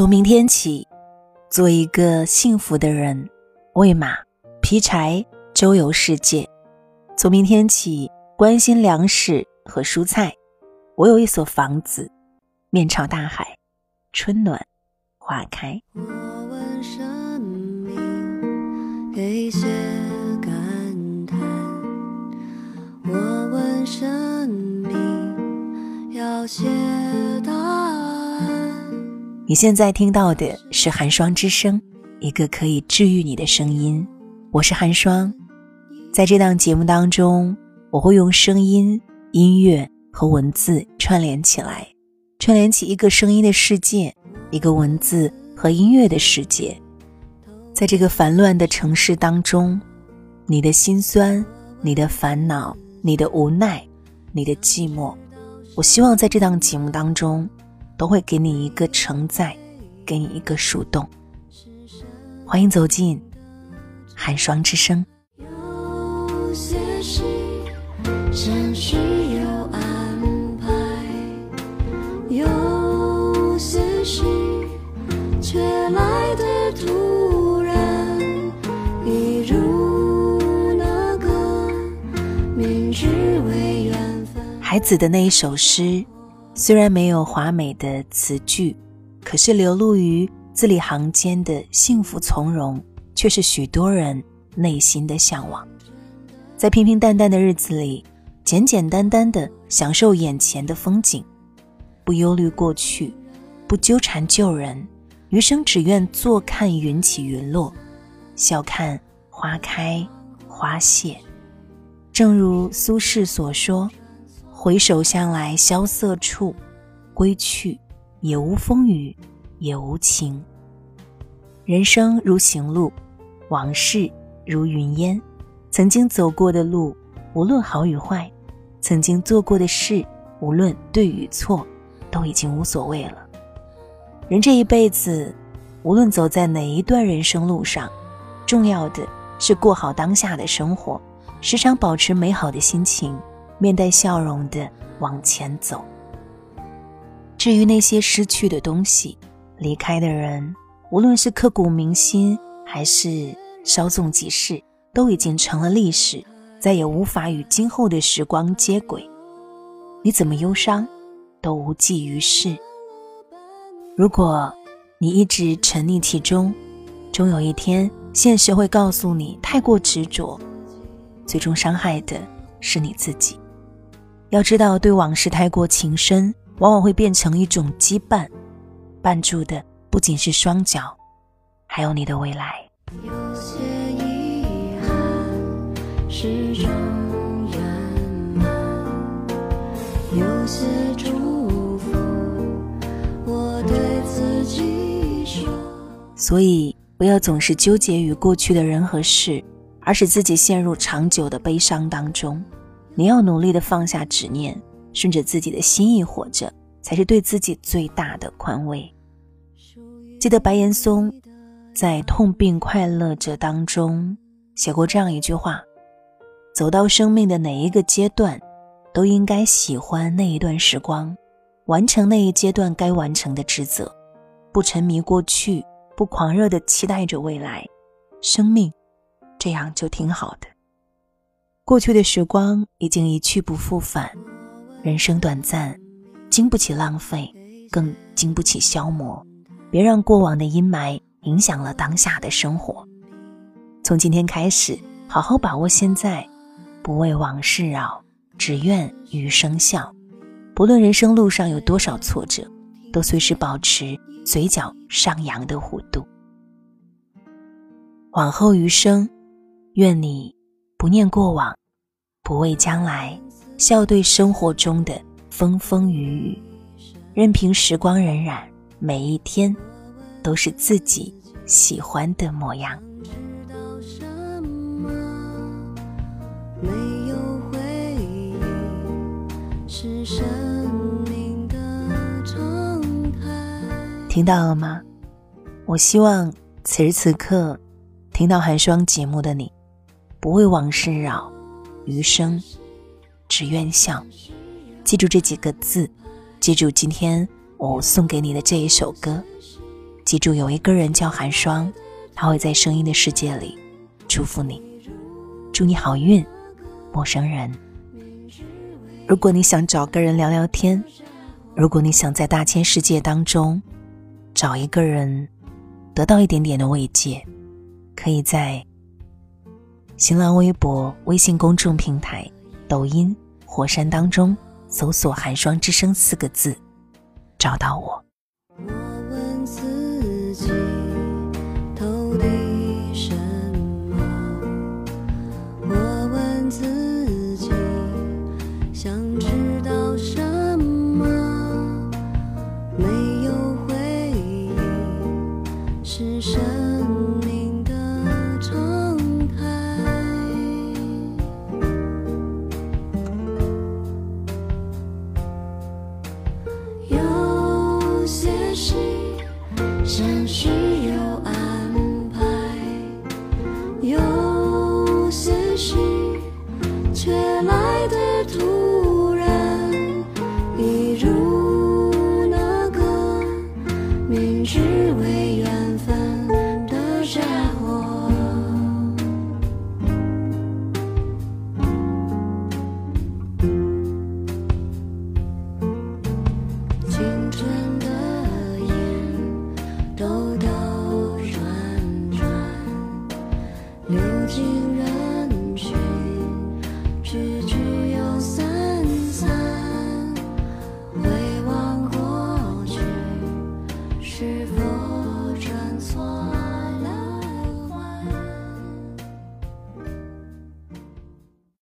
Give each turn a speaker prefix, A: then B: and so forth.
A: 从明天起，做一个幸福的人，喂马、劈柴、周游世界。从明天起，关心粮食和蔬菜。我有一所房子，面朝大海，春暖花开。
B: 我问生命，给些感叹。我问生命，要些。
A: 你现在听到的是寒霜之声，一个可以治愈你的声音。我是寒霜，在这档节目当中，我会用声音、音乐和文字串联起来，串联起一个声音的世界，一个文字和音乐的世界。在这个烦乱的城市当中，你的心酸、你的烦恼、你的无奈、你的寂寞，我希望在这档节目当中。都会给你一个承载，给你一个树洞。欢迎走进寒霜之声。
B: 有些事，真是有安排；有些事，却来的突然。一如那个明知为缘分。
A: 孩子的那一首诗。虽然没有华美的词句，可是流露于字里行间的幸福从容，却是许多人内心的向往。在平平淡淡的日子里，简简单单的享受眼前的风景，不忧虑过去，不纠缠旧人，余生只愿坐看云起云落，笑看花开花谢。正如苏轼所说。回首向来萧瑟处，归去，也无风雨，也无晴。人生如行路，往事如云烟。曾经走过的路，无论好与坏；曾经做过的事，无论对与错，都已经无所谓了。人这一辈子，无论走在哪一段人生路上，重要的是过好当下的生活，时常保持美好的心情。面带笑容的往前走。至于那些失去的东西，离开的人，无论是刻骨铭心，还是稍纵即逝，都已经成了历史，再也无法与今后的时光接轨。你怎么忧伤，都无济于事。如果你一直沉溺其中，终有一天，现实会告诉你，太过执着，最终伤害的是你自己。要知道，对往事太过情深，往往会变成一种羁绊，绊住的不仅是双脚，还有你的未来。
B: 有些遗憾，始终圆满；有些祝福，我对自己说。
A: 所以，不要总是纠结于过去的人和事，而使自己陷入长久的悲伤当中。你要努力的放下执念，顺着自己的心意活着，才是对自己最大的宽慰。记得白岩松在《痛并快乐着》当中写过这样一句话：走到生命的哪一个阶段，都应该喜欢那一段时光，完成那一阶段该完成的职责，不沉迷过去，不狂热的期待着未来，生命这样就挺好的。过去的时光已经一去不复返，人生短暂，经不起浪费，更经不起消磨。别让过往的阴霾影响了当下的生活。从今天开始，好好把握现在，不为往事扰，只愿余生笑。不论人生路上有多少挫折，都随时保持嘴角上扬的弧度。往后余生，愿你不念过往。不畏将来，笑对生活中的风风雨雨，任凭时光荏苒，每一天都是自己喜欢的模样。听到了吗？我希望此时此刻听到寒霜节目的你，不为往事扰。余生，只愿笑。记住这几个字，记住今天我送给你的这一首歌。
B: 记住，有一个人叫寒霜，他会在声音的世界里祝福你，祝你好运，陌生人。如果你想找个人聊聊天，如果你想在大千世界当中找一个人得到一点点的慰藉，可以在新浪微博、微信公众平台、抖音、火山当中搜索“寒霜之声”四个字，找到我。
C: 是